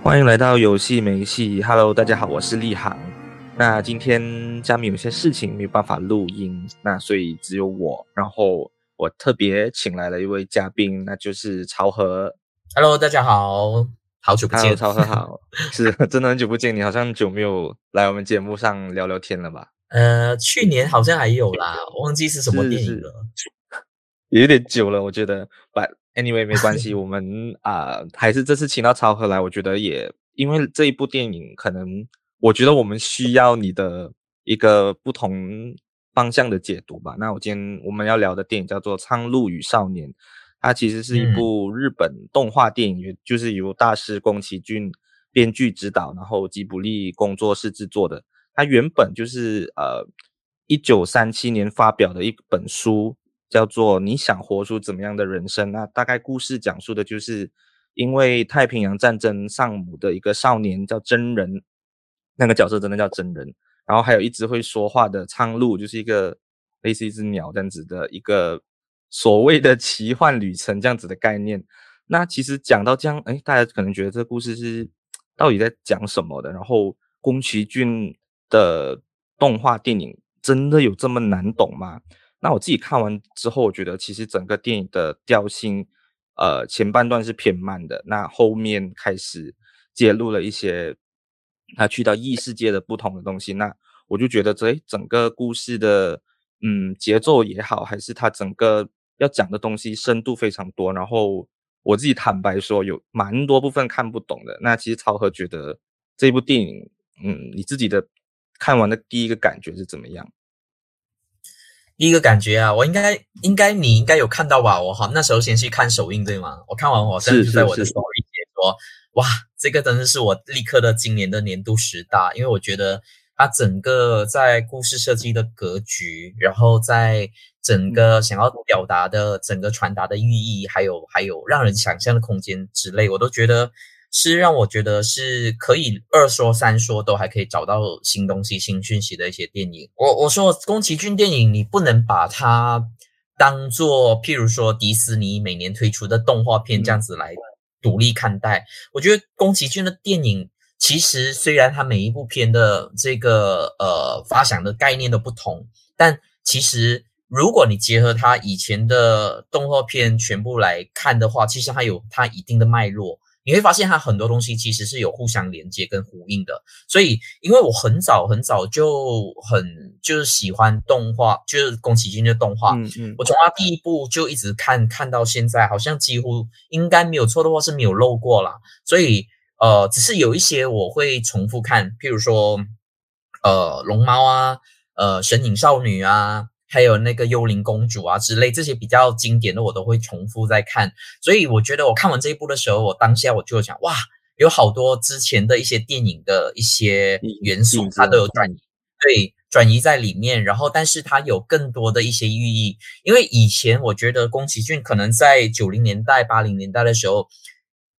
欢迎来到有戏没戏，Hello，大家好，我是立航。那今天家里有些事情没有办法录音，那所以只有我。然后我特别请来了一位嘉宾，那就是朝和。Hello，大家好，好久不见，朝和好，是真的很久不见，你好像久没有来我们节目上聊聊天了吧？呃，去年好像还有啦，忘记是什么电影了，有点久了，我觉得。But anyway，没关系，我们啊、呃、还是这次请到超和来，我觉得也因为这一部电影可能。我觉得我们需要你的一个不同方向的解读吧。那我今天我们要聊的电影叫做《苍鹭与少年》，它其实是一部日本动画电影，嗯、就是由大师宫崎骏编剧指导，然后吉卜力工作室制作的。它原本就是呃一九三七年发表的一本书，叫做《你想活出怎么样的人生》。那大概故事讲述的就是因为太平洋战争丧母的一个少年叫真人。那个角色真的叫真人，然后还有一只会说话的苍鹭，就是一个类似一只鸟这样子的一个所谓的奇幻旅程这样子的概念。那其实讲到这样，哎，大家可能觉得这故事是到底在讲什么的？然后宫崎骏的动画电影真的有这么难懂吗？那我自己看完之后，我觉得其实整个电影的调性，呃，前半段是偏慢的，那后面开始揭露了一些。他去到异世界的不同的东西，那我就觉得这整个故事的嗯节奏也好，还是他整个要讲的东西深度非常多。然后我自己坦白说，有蛮多部分看不懂的。那其实超和觉得这部电影，嗯，你自己的看完的第一个感觉是怎么样？第一个感觉啊，我应该应该你应该有看到吧？我好那时候先去看首映对吗？我看完我甚至在我的 story 写说。哇，这个真的是我立刻的今年的年度十大，因为我觉得它整个在故事设计的格局，然后在整个想要表达的整个传达的寓意，还有还有让人想象的空间之类，我都觉得是让我觉得是可以二说三说都还可以找到新东西、新讯息的一些电影。我我说宫崎骏电影，你不能把它当做譬如说迪士尼每年推出的动画片这样子来。独立看待，我觉得宫崎骏的电影其实虽然他每一部片的这个呃发想的概念都不同，但其实如果你结合他以前的动画片全部来看的话，其实它有它一定的脉络。你会发现它很多东西其实是有互相连接跟呼应的，所以因为我很早很早就很就是喜欢动画，就是宫崎骏的动画，嗯嗯，我从他第一部就一直看看到现在，好像几乎应该没有错的话是没有漏过啦。所以呃，只是有一些我会重复看，譬如说呃龙猫啊，呃神隐少女啊。还有那个幽灵公主啊之类这些比较经典的，我都会重复在看。所以我觉得我看完这一部的时候，我当下我就想，哇，有好多之前的一些电影的一些元素，它都有转移，对，转移在里面。然后，但是它有更多的一些寓意，因为以前我觉得宫崎骏可能在九零年代、八零年代的时候。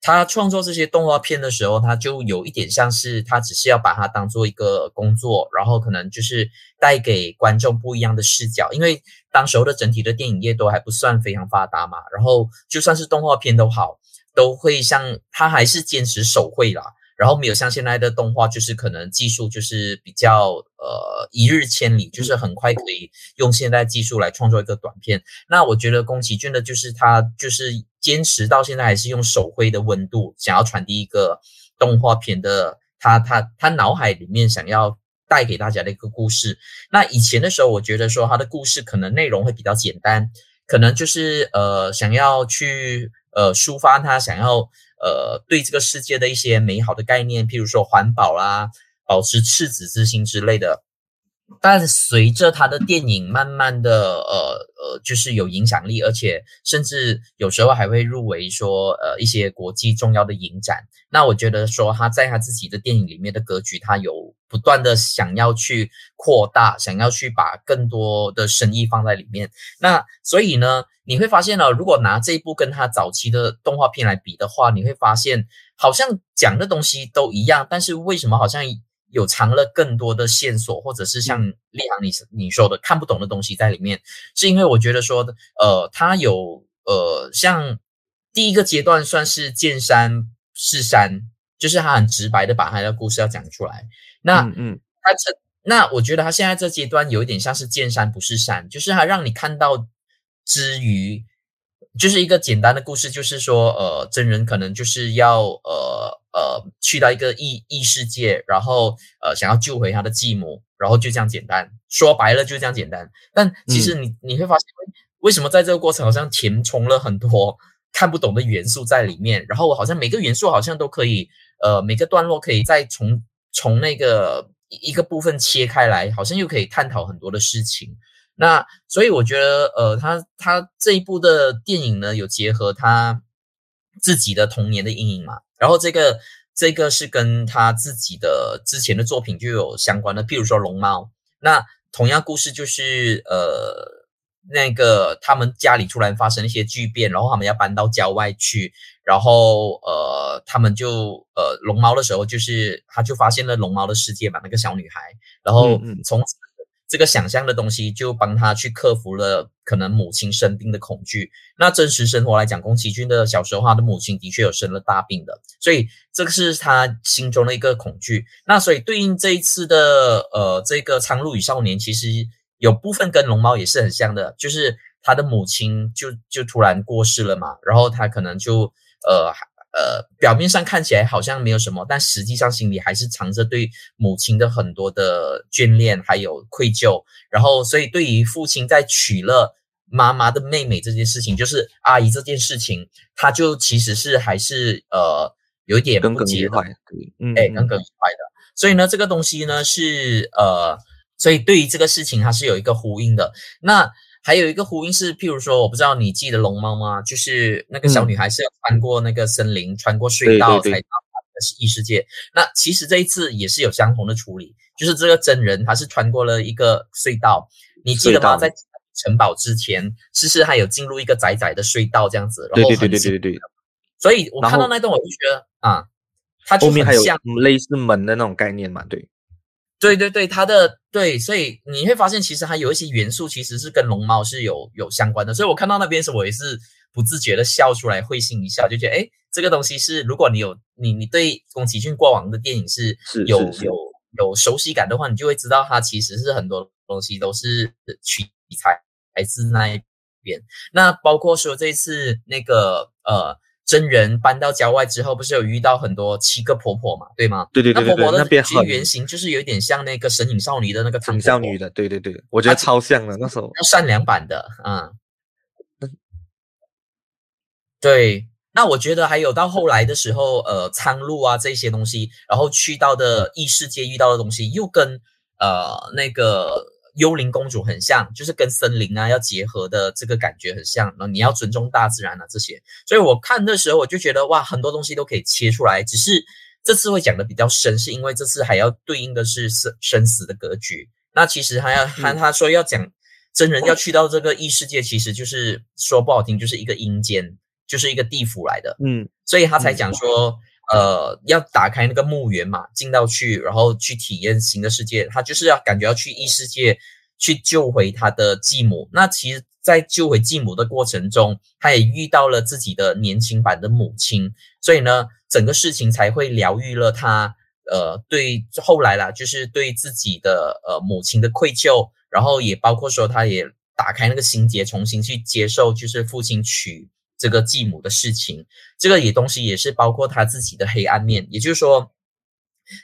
他创作这些动画片的时候，他就有一点像是他只是要把它当做一个工作，然后可能就是带给观众不一样的视角。因为当时候的整体的电影业都还不算非常发达嘛，然后就算是动画片都好，都会像他还是坚持手绘啦。然后没有像现在的动画，就是可能技术就是比较呃一日千里，就是很快可以用现代技术来创作一个短片。那我觉得宫崎骏的就是他就是坚持到现在还是用手绘的温度，想要传递一个动画片的他他他脑海里面想要带给大家的一个故事。那以前的时候，我觉得说他的故事可能内容会比较简单，可能就是呃想要去呃抒发他想要。呃，对这个世界的一些美好的概念，譬如说环保啦、保持赤子之心之类的。但随着他的电影慢慢的，呃呃，就是有影响力，而且甚至有时候还会入围说，呃，一些国际重要的影展。那我觉得说他在他自己的电影里面的格局，他有不断的想要去扩大，想要去把更多的生意放在里面。那所以呢，你会发现呢，如果拿这一部跟他早期的动画片来比的话，你会发现好像讲的东西都一样，但是为什么好像有藏了更多的线索，或者是像立航你你说的看不懂的东西在里面？是因为我觉得说，呃，他有呃，像第一个阶段算是见山是山，就是他很直白的把他的故事要讲出来。那嗯，嗯他这那我觉得他现在这阶段有一点像是见山不是山，就是他让你看到之余，就是一个简单的故事，就是说呃，真人可能就是要呃呃去到一个异异世界，然后呃想要救回他的继母，然后就这样简单，说白了就这样简单。但其实你、嗯、你会发现。为什么在这个过程好像填充了很多 看不懂的元素在里面？然后我好像每个元素好像都可以，呃，每个段落可以再从从那个一个部分切开来，好像又可以探讨很多的事情。那所以我觉得，呃，他他这一部的电影呢，有结合他自己的童年的阴影嘛？然后这个这个是跟他自己的之前的作品就有相关的，譬如说《龙猫》，那同样故事就是呃。那个他们家里突然发生一些巨变，然后他们要搬到郊外去，然后呃，他们就呃龙猫的时候，就是他就发现了龙猫的世界嘛，那个小女孩，然后从这个想象的东西就帮他去克服了可能母亲生病的恐惧。那真实生活来讲，宫崎骏的小时候，他的母亲的确有生了大病的，所以这个是他心中的一个恐惧。那所以对应这一次的呃这个《苍鹭与少年》，其实。有部分跟龙猫也是很像的，就是他的母亲就就突然过世了嘛，然后他可能就呃呃表面上看起来好像没有什么，但实际上心里还是藏着对母亲的很多的眷恋还有愧疚，然后所以对于父亲在娶了妈妈的妹妹这件事情，就是阿姨这件事情，他就其实是还是呃有一点不解的，嗯，哎，耿耿于怀的，所以呢，这个东西呢是呃。所以对于这个事情，它是有一个呼应的。那还有一个呼应是，譬如说，我不知道你记得龙猫吗？就是那个小女孩是要穿过那个森林，嗯、穿过隧道才到异世界。那其实这一次也是有相同的处理，就是这个真人他是穿过了一个隧道，你记得吗？在城堡之前，其实还有进入一个窄窄的隧道这样子。然后对对对对对对。所以我看到那段我就觉得啊，它就很像类似门的那种概念嘛，对。对对对，它的对，所以你会发现，其实它有一些元素，其实是跟龙猫是有有相关的。所以我看到那边的时候，我也是不自觉的笑出来，会心一笑，就觉得，诶，这个东西是，如果你有你你对宫崎骏过往的电影是有有有熟悉感的话，你就会知道，它其实是很多东西都是取材来自那一边。那包括说这次那个呃。真人搬到郊外之后，不是有遇到很多七个婆婆嘛？对吗？对对对，对，那婆婆的原型就是有点像那个神隐少女的那个神隐少女的，对对对，我觉得超像的那时候，善良版的，嗯，对。那我觉得还有到后来的时候，呃，苍鹭啊这些东西，然后去到的异世界遇到的东西，又跟呃那个。幽灵公主很像，就是跟森林啊要结合的这个感觉很像。那你要尊重大自然啊这些，所以我看的时候我就觉得哇，很多东西都可以切出来。只是这次会讲的比较深，是因为这次还要对应的是生生死的格局。那其实还要他他说要讲真人要去到这个异世界，其实就是说不好听，就是一个阴间，就是一个地府来的。嗯，所以他才讲说。呃，要打开那个墓园嘛，进到去，然后去体验新的世界。他就是要感觉要去异世界去救回他的继母。那其实，在救回继母的过程中，他也遇到了自己的年轻版的母亲，所以呢，整个事情才会疗愈了他。呃，对，后来啦，就是对自己的呃母亲的愧疚，然后也包括说，他也打开那个心结，重新去接受，就是父亲娶。这个继母的事情，这个也东西也是包括他自己的黑暗面。也就是说，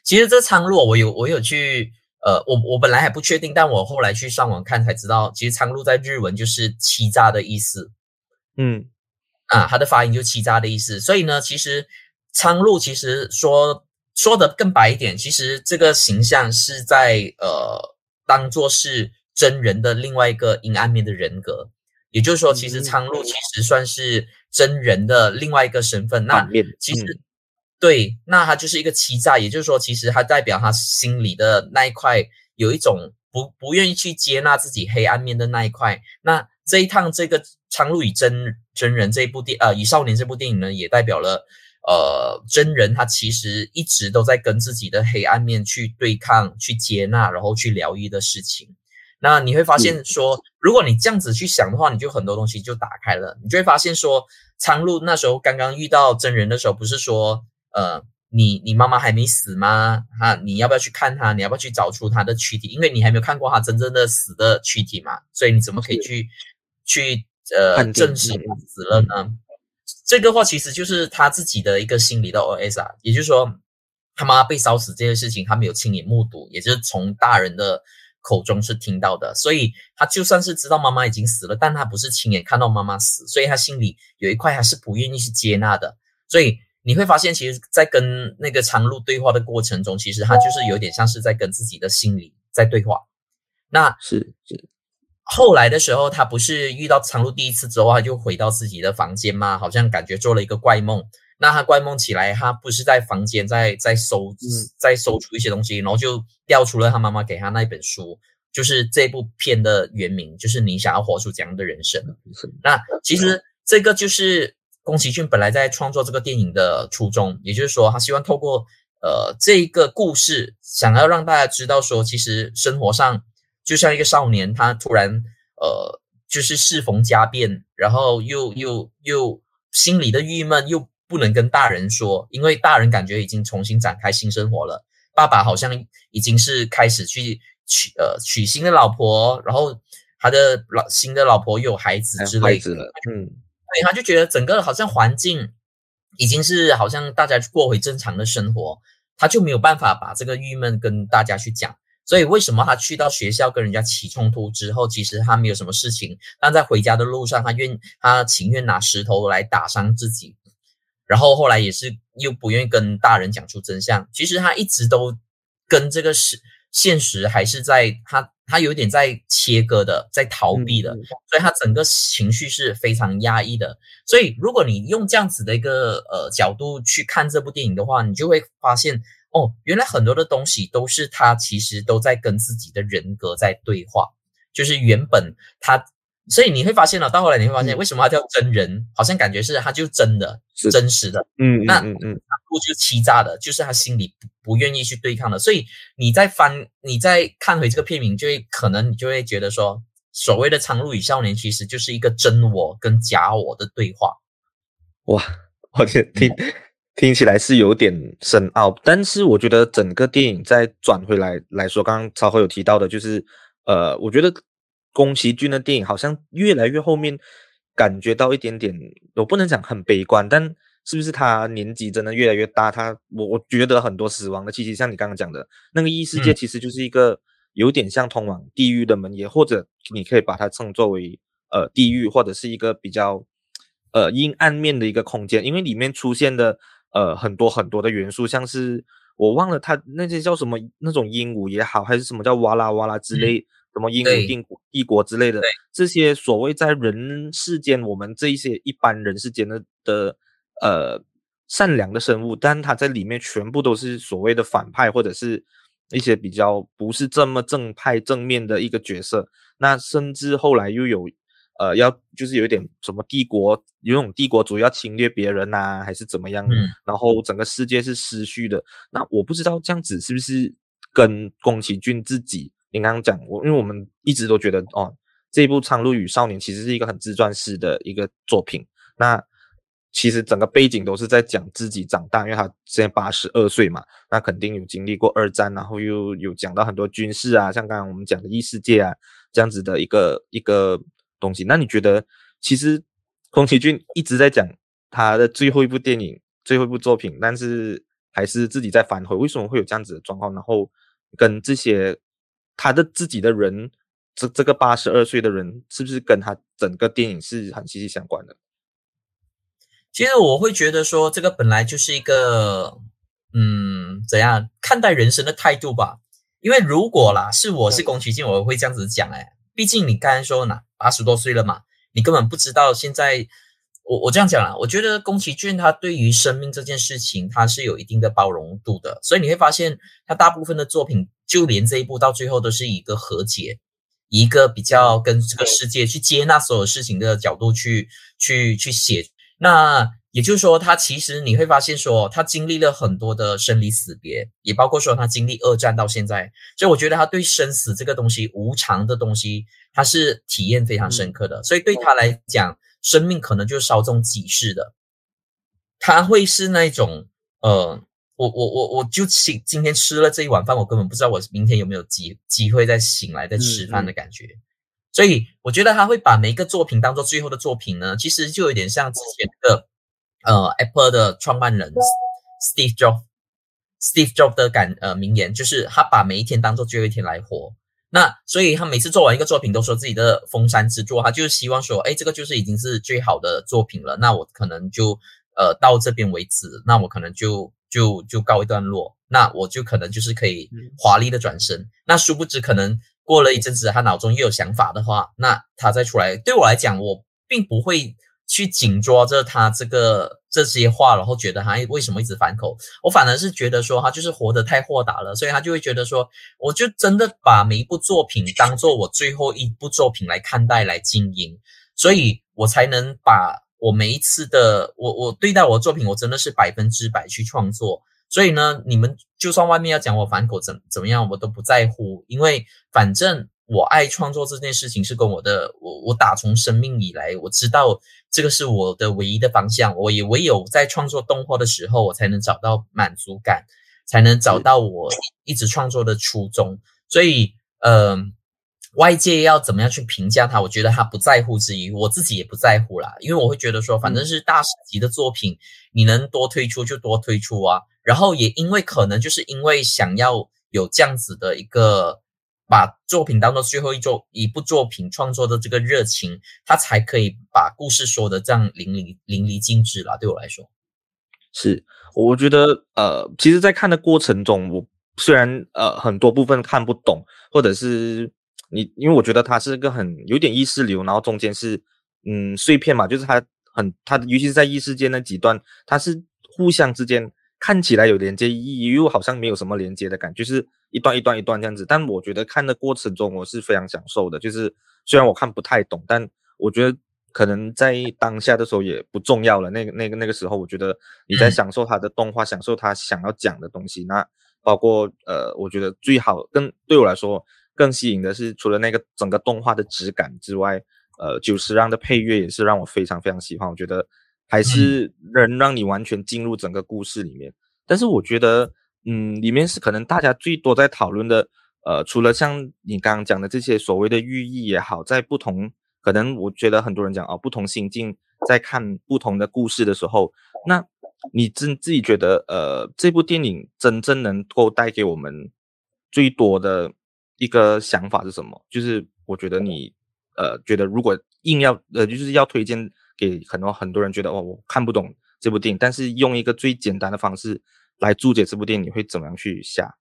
其实这苍鹭我有我有去呃，我我本来还不确定，但我后来去上网看才知道，其实苍鹭在日文就是欺诈的意思。嗯，啊，它的发音就欺诈的意思。所以呢，其实苍鹭其实说说的更白一点，其实这个形象是在呃当做是真人的另外一个阴暗面的人格。也就是说，其实苍鹭其实算是真人的另外一个身份。那其实、嗯、对，那他就是一个欺诈。也就是说，其实他代表他心里的那一块有一种不不愿意去接纳自己黑暗面的那一块。那这一趟这个《苍鹭与真真人》这一部电呃《与少年》这部电影呢，也代表了呃真人他其实一直都在跟自己的黑暗面去对抗、去接纳，然后去疗愈的事情。那你会发现说，如果你这样子去想的话，你就很多东西就打开了。你就会发现说，苍鹭那时候刚刚遇到真人的时候，不是说，呃，你你妈妈还没死吗？哈，你要不要去看她？你要不要去找出她的躯体？因为你还没有看过她真正的死的躯体嘛，所以你怎么可以去去呃证实她死了呢？嗯、这个话其实就是他自己的一个心理的 OS 啊，也就是说，他妈妈被烧死这件事情，他没有亲眼目睹，也就是从大人的口中是听到的，所以他就算是知道妈妈已经死了，但他不是亲眼看到妈妈死，所以他心里有一块还是不愿意去接纳的，所以。你会发现，其实，在跟那个苍鹭对话的过程中，其实他就是有点像是在跟自己的心里在对话。那是是。后来的时候，他不是遇到苍鹭第一次之后，他就回到自己的房间吗？好像感觉做了一个怪梦。那他怪梦起来，他不是在房间在在搜，在搜出一些东西，然后就调出了他妈妈给他那本书，就是这部片的原名，就是你想要活出怎样的人生？那其实这个就是。宫崎骏本来在创作这个电影的初衷，也就是说，他希望透过呃这一个故事，想要让大家知道说，其实生活上就像一个少年，他突然呃就是适逢家变，然后又又又心里的郁闷又不能跟大人说，因为大人感觉已经重新展开新生活了，爸爸好像已经是开始去娶呃娶新的老婆，然后他的老新的老婆又有孩子之类的，嗯。对他就觉得整个好像环境已经是好像大家过回正常的生活，他就没有办法把这个郁闷跟大家去讲。所以为什么他去到学校跟人家起冲突之后，其实他没有什么事情，但在回家的路上，他愿他情愿拿石头来打伤自己，然后后来也是又不愿意跟大人讲出真相。其实他一直都跟这个是现实还是在他。他有点在切割的，在逃避的，所以他整个情绪是非常压抑的。所以，如果你用这样子的一个呃角度去看这部电影的话，你就会发现，哦，原来很多的东西都是他其实都在跟自己的人格在对话，就是原本他。所以你会发现了，到后来你会发现，为什么它叫真人？嗯、好像感觉是它就真的，是真实的。嗯，那嗯嗯，不就欺诈的，就是他心里不不愿意去对抗的。所以你再翻，你再看回这个片名，就会可能你就会觉得说，所谓的《苍鹭与少年》其实就是一个真我跟假我的对话。哇，我听听起来是有点深奥，但是我觉得整个电影再转回来来说，刚刚超哥有提到的，就是呃，我觉得。宫崎骏的电影好像越来越后面，感觉到一点点，我不能讲很悲观，但是不是他年纪真的越来越大？他我我觉得很多死亡的气息，像你刚刚讲的那个异世界，其实就是一个有点像通往地狱的门，也或者你可以把它称作为呃地狱，或者是一个比较呃阴暗面的一个空间，因为里面出现的呃很多很多的元素，像是我忘了他那些叫什么那种鹦鹉也好，还是什么叫哇啦哇啦之类。嗯什么鹦鹉帝国帝国之类的，这些所谓在人世间，我们这一些一般人世间的的呃善良的生物，但他在里面全部都是所谓的反派，或者是一些比较不是这么正派正面的一个角色。那甚至后来又有呃要就是有一点什么帝国有种帝国主义要侵略别人呐，还是怎么样？嗯，然后整个世界是失序的。那我不知道这样子是不是跟宫崎骏自己。你刚刚讲我，因为我们一直都觉得哦，这一部《苍鹭与少年》其实是一个很自传式的一个作品。那其实整个背景都是在讲自己长大，因为他现在八十二岁嘛，那肯定有经历过二战，然后又有讲到很多军事啊，像刚刚我们讲的异世界啊这样子的一个一个东西。那你觉得，其实宫崎骏一直在讲他的最后一部电影、最后一部作品，但是还是自己在反悔，为什么会有这样子的状况？然后跟这些。他的自己的人，这这个八十二岁的人，是不是跟他整个电影是很息息相关的？其实我会觉得说，这个本来就是一个，嗯，怎样看待人生的态度吧。因为如果啦，是我是宫崎骏，我会这样子讲，哎，毕竟你刚才说哪，八十多岁了嘛，你根本不知道现在。我我这样讲啦，我觉得宫崎骏他对于生命这件事情，他是有一定的包容度的，所以你会发现他大部分的作品，就连这一部到最后都是一个和解，一个比较跟这个世界去接纳所有事情的角度去去去写。那也就是说，他其实你会发现说，他经历了很多的生离死别，也包括说他经历二战到现在，所以我觉得他对生死这个东西，无常的东西，他是体验非常深刻的，所以对他来讲。生命可能就是稍纵即逝的，他会是那种呃，我我我我就今今天吃了这一碗饭，我根本不知道我明天有没有机机会再醒来再吃饭的感觉。嗯嗯。所以我觉得他会把每一个作品当做最后的作品呢，其实就有点像之前的呃 Apple 的创办人 Steve Jobs，Steve Jobs 的感呃名言就是他把每一天当做最后一天来活。那所以他每次做完一个作品都说自己的封山之作，他就是希望说，哎，这个就是已经是最好的作品了，那我可能就呃到这边为止，那我可能就就就告一段落，那我就可能就是可以华丽的转身。那殊不知可能。过了一阵子，他脑中又有想法的话，那他再出来，对我来讲，我并不会去紧抓着他这个这些话，然后觉得他为什么一直反口。我反而是觉得说，他就是活得太豁达了，所以他就会觉得说，我就真的把每一部作品当做我最后一部作品来看待、来经营，所以我才能把我每一次的我我对待我的作品，我真的是百分之百去创作。所以呢，你们就算外面要讲我反口怎怎么样，我都不在乎，因为反正我爱创作这件事情是跟我的我我打从生命以来，我知道这个是我的唯一的方向，我也唯有在创作动画的时候，我才能找到满足感，才能找到我一直创作的初衷。所以，呃，外界要怎么样去评价它，我觉得他不在乎之余，我自己也不在乎啦，因为我会觉得说，反正是大师级的作品，你能多推出就多推出啊。然后也因为可能就是因为想要有这样子的一个把作品当做最后一作一部作品创作的这个热情，他才可以把故事说的这样淋漓淋漓尽致啦。对我来说，是我觉得呃，其实，在看的过程中，我虽然呃很多部分看不懂，或者是你因为我觉得它是一个很有点意识流，然后中间是嗯碎片嘛，就是它很它尤其是在异世界那几段，它是互相之间。看起来有连接意义，又好像没有什么连接的感觉，就是一段一段一段这样子。但我觉得看的过程中，我是非常享受的。就是虽然我看不太懂，但我觉得可能在当下的时候也不重要了。那个、那个、那个时候，我觉得你在享受他的动画，享受他想要讲的东西。那包括呃，我觉得最好更对我来说更吸引的是，除了那个整个动画的质感之外，呃，久石让的配乐也是让我非常非常喜欢。我觉得。还是能让你完全进入整个故事里面，但是我觉得，嗯，里面是可能大家最多在讨论的，呃，除了像你刚刚讲的这些所谓的寓意也好，在不同可能，我觉得很多人讲哦，不同心境在看不同的故事的时候，那你自自己觉得，呃，这部电影真正能够带给我们最多的一个想法是什么？就是我觉得你，呃，觉得如果硬要，呃，就是要推荐。给很多很多人觉得哦，我看不懂这部电影，但是用一个最简单的方式来注解这部电影，你会怎么样去下？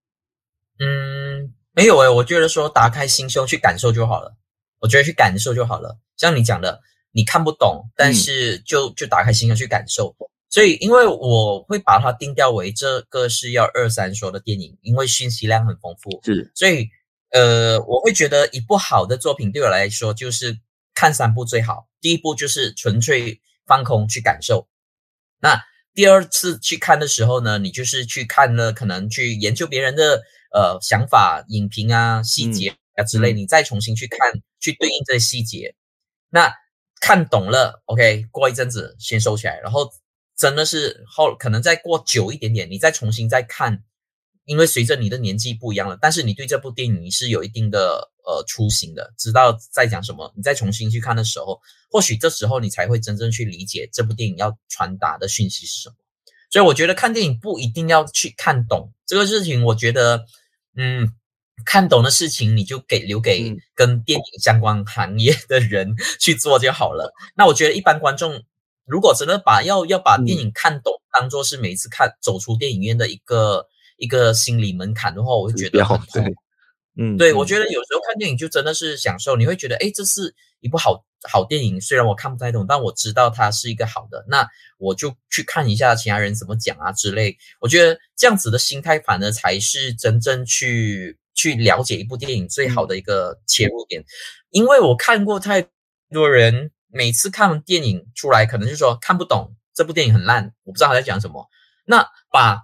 嗯，没有诶，我觉得说打开心胸去感受就好了。我觉得去感受就好了。像你讲的，你看不懂，但是就就打开心胸去感受。嗯。所以，因为我会把它定调为这个是要二三说的电影，因为信息量很丰富。是，所以呃，我会觉得一部好的作品对我来说就是。看三部最好，第一步就是纯粹放空去感受。那第二次去看的时候呢，你就是去看了，可能去研究别人的呃想法、影评啊、细节啊之类，嗯、你再重新去看，去对应这些细节。那看懂了，OK，过一阵子先收起来，然后真的是后可能再过久一点点，你再重新再看。因为随着你的年纪不一样了，但是你对这部电影你是有一定的呃初心的，知道在讲什么。你再重新去看的时候，或许这时候你才会真正去理解这部电影要传达的讯息是什么。所以我觉得看电影不一定要去看懂这个事情，我觉得，嗯，看懂的事情你就给留给跟电影相关行业的人 去做就好了。那我觉得一般观众如果真的把要要把电影看懂当做是每一次看走出电影院的一个。一个心理门槛的话，我会觉得很痛。嗯，对，我觉得有时候看电影就真的是享受，你会觉得，诶，这是一部好好电影。虽然我看不太懂，但我知道它是一个好的，那我就去看一下其他人怎么讲啊之类。我觉得这样子的心态，反而才是真正去去了解一部电影最好的一个切入点。因为我看过太多人，每次看完电影出来，可能就说看不懂，这部电影很烂，我不知道他在讲什么。那把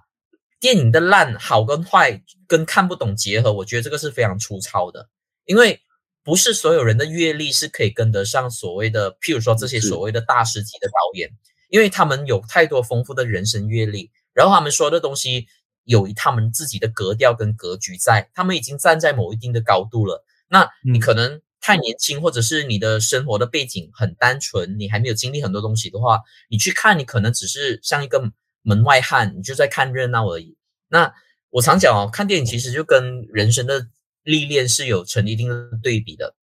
电影的烂好跟坏跟看不懂结合，我觉得这个是非常粗糙的，因为不是所有人的阅历是可以跟得上所谓的，譬如说这些所谓的大师级的导演，因为他们有太多丰富的人生阅历，然后他们说的东西有他们自己的格调跟格局在，他们已经站在某一定的高度了。那你可能太年轻，或者是你的生活的背景很单纯，你还没有经历很多东西的话，你去看，你可能只是像一个门外汉，你就在看热闹而已。那我常讲哦，看电影其实就跟人生的历练是有成一定的对比的。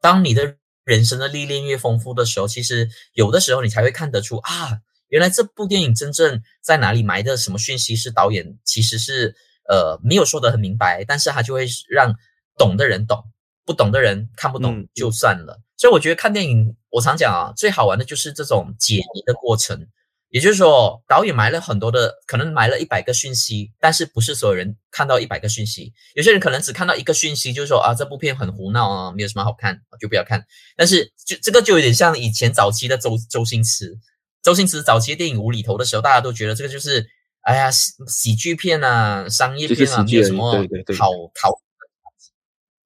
当你的人生的历练越丰富的时候，其实有的时候你才会看得出啊，原来这部电影真正在哪里埋的什么讯息，是导演其实是呃没有说得很明白，但是他就会让懂的人懂，不懂的人看不懂就算了。嗯、所以我觉得看电影，我常讲啊，最好玩的就是这种解谜的过程。也就是说，导演埋了很多的，可能埋了一百个讯息，但是不是所有人看到一百个讯息。有些人可能只看到一个讯息，就是说啊，这部片很胡闹啊，没有什么好看，就不要看。但是就这个就有点像以前早期的周周星驰，周星驰早期的电影无厘头的时候，大家都觉得这个就是哎呀喜喜剧片啊，商业片啊，没有什么好好。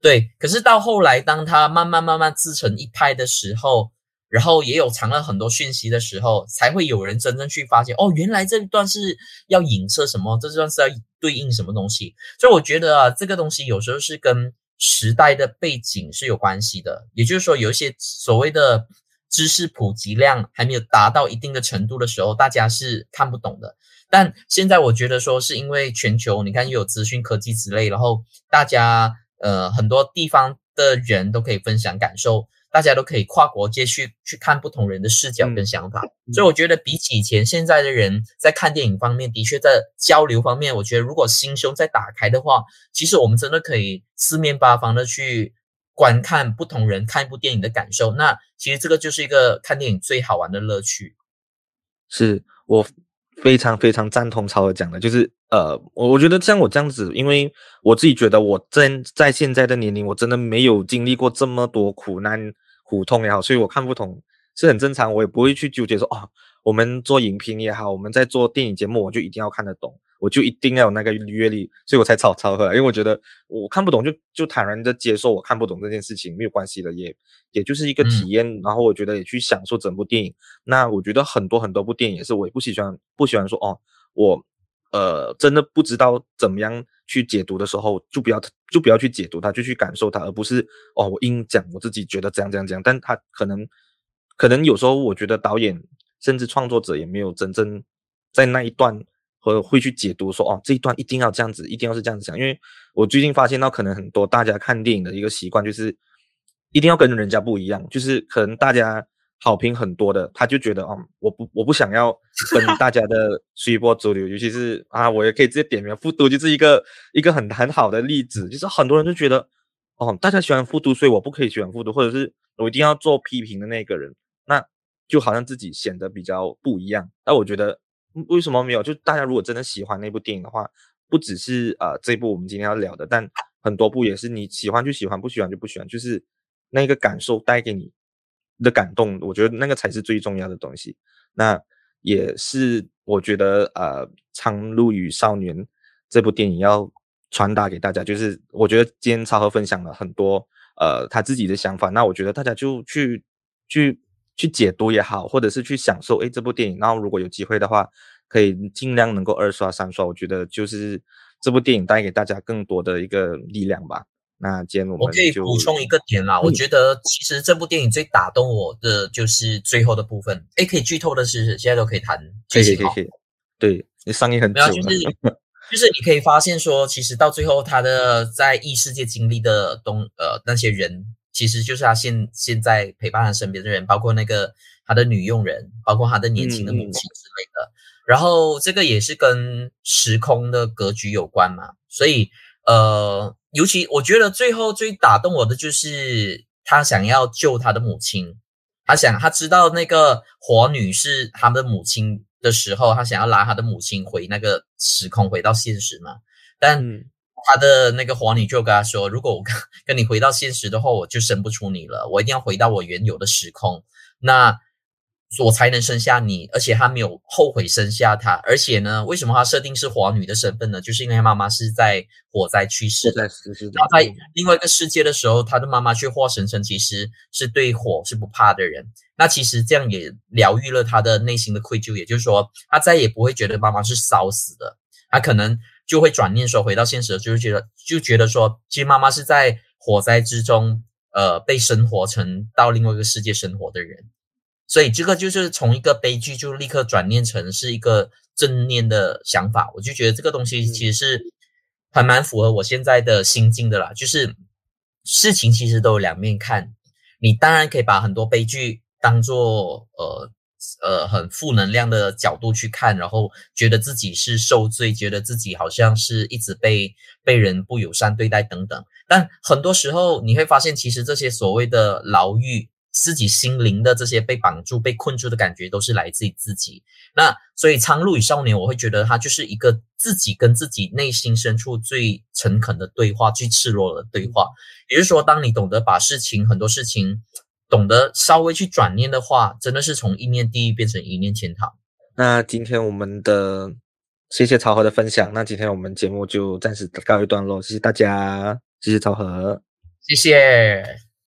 对，可是到后来，当他慢慢慢慢自成一派的时候。然后也有藏了很多讯息的时候，才会有人真正去发现哦，原来这一段是要影射什么，这段是要对应什么东西。所以我觉得啊，这个东西有时候是跟时代的背景是有关系的。也就是说，有一些所谓的知识普及量还没有达到一定的程度的时候，大家是看不懂的。但现在我觉得说，是因为全球你看又有资讯科技之类，然后大家呃很多地方的人都可以分享感受。大家都可以跨国界去去看不同人的视角跟想法，嗯、所以我觉得比起以前，现在的人在看电影方面，的确在交流方面，我觉得如果心胸再打开的话，其实我们真的可以四面八方的去观看不同人看一部电影的感受。那其实这个就是一个看电影最好玩的乐趣。是我非常非常赞同超儿讲的，就是呃，我我觉得像我这样子，因为我自己觉得我真在现在的年龄，我真的没有经历过这么多苦难。苦痛也好，所以我看不懂是很正常，我也不会去纠结说啊、哦，我们做影评也好，我们在做电影节目，我就一定要看得懂，我就一定要有那个阅历，所以我才吵超和，因为我觉得我看不懂就就坦然的接受我看不懂这件事情没有关系的，也也就是一个体验，嗯、然后我觉得也去享受整部电影。那我觉得很多很多部电影也是，我也不喜欢不喜欢说哦，我呃真的不知道怎么样。去解读的时候，就不要就不要去解读它，就去感受它，而不是哦，我硬讲我自己觉得这样这样这样。但他可能可能有时候，我觉得导演甚至创作者也没有真正在那一段和会去解读说哦，这一段一定要这样子，一定要是这样子讲。因为我最近发现到，可能很多大家看电影的一个习惯就是一定要跟人家不一样，就是可能大家。好评很多的，他就觉得啊、嗯，我不我不想要跟 大家的随波逐流，尤其是啊，我也可以直接点名《复读》就是一个一个很很好的例子，就是很多人就觉得哦，大家喜欢《复读》，所以我不可以喜欢《复读》，或者是我一定要做批评的那个人，那就好像自己显得比较不一样。那我觉得为什么没有？就大家如果真的喜欢那部电影的话，不只是呃这部我们今天要聊的，但很多部也是你喜欢就喜欢，不喜欢就不喜欢，就是那个感受带给你。的感动，我觉得那个才是最重要的东西。那也是我觉得呃，《苍鹭与少年》这部电影要传达给大家，就是我觉得今天超和分享了很多呃他自己的想法。那我觉得大家就去去去解读也好，或者是去享受诶这部电影。然后如果有机会的话，可以尽量能够二刷三刷。我觉得就是这部电影带给大家更多的一个力量吧。那今天我们我可以补充一个点啦，嗯、我觉得其实这部电影最打动我的就是最后的部分。诶，可以剧透的是，现在都可以谈剧情。可以可以。对，你上映很久了。没有，就是 就是你可以发现说，其实到最后他的在异世界经历的东呃那些人，其实就是他现现在陪伴他身边的人，包括那个他的女佣人，包括他的年轻的母亲之类的。嗯、然后这个也是跟时空的格局有关嘛，所以呃。尤其我觉得最后最打动我的就是他想要救他的母亲，他想他知道那个火女是他的母亲的时候，他想要拉他的母亲回那个时空，回到现实嘛。但他的那个火女就跟他说：“如果我跟跟你回到现实的话，我就生不出你了，我一定要回到我原有的时空。”那。我才能生下你，而且他没有后悔生下他。而且呢，为什么他设定是火女的身份呢？就是因为他妈妈是在火灾去世的。然后在另外一个世界的时候，他的妈妈却化神成其实是对火是不怕的人。那其实这样也疗愈了他的内心的愧疚，也就是说，他再也不会觉得妈妈是烧死的。他可能就会转念说，回到现实，就是觉得就觉得说，其实妈妈是在火灾之中，呃，被生活成到另外一个世界生活的人，所以这个就是从一个悲剧就立刻转念成是一个正念的想法，我就觉得这个东西其实是还蛮符合我现在的心境的啦，就是事情其实都有两面看，你当然可以把很多悲剧当做呃。呃，很负能量的角度去看，然后觉得自己是受罪，觉得自己好像是一直被被人不友善对待等等。但很多时候你会发现，其实这些所谓的牢狱，自己心灵的这些被绑住、被困住的感觉，都是来自于自己。那所以《苍鹭与少年》，我会觉得它就是一个自己跟自己内心深处最诚恳的对话，最赤裸的对话。也就是说，当你懂得把事情，很多事情。懂得稍微去转念的话，真的是从一念地狱变成一念天堂。那今天我们的谢谢曹和的分享，那今天我们节目就暂时告一段落，谢谢大家，谢谢曹和，谢谢。